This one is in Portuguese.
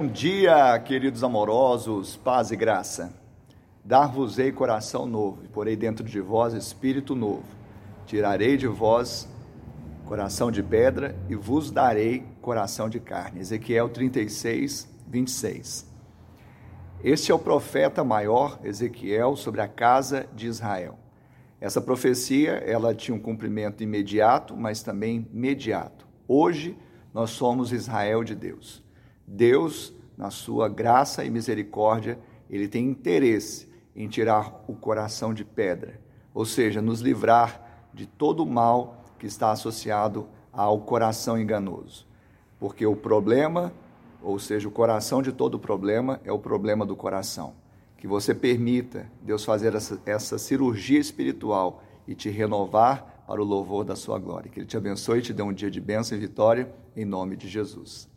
Bom dia, queridos amorosos, paz e graça. Dar-vos-ei coração novo, e porei dentro de vós espírito novo. Tirarei de vós coração de pedra e vos darei coração de carne. Ezequiel 36, 26. Este é o profeta maior, Ezequiel, sobre a casa de Israel. Essa profecia, ela tinha um cumprimento imediato, mas também mediato. Hoje, nós somos Israel de Deus. Deus, na sua graça e misericórdia, ele tem interesse em tirar o coração de pedra, ou seja, nos livrar de todo o mal que está associado ao coração enganoso. Porque o problema, ou seja, o coração de todo problema é o problema do coração. Que você permita Deus fazer essa, essa cirurgia espiritual e te renovar para o louvor da sua glória. Que Ele te abençoe e te dê um dia de bênção e vitória, em nome de Jesus.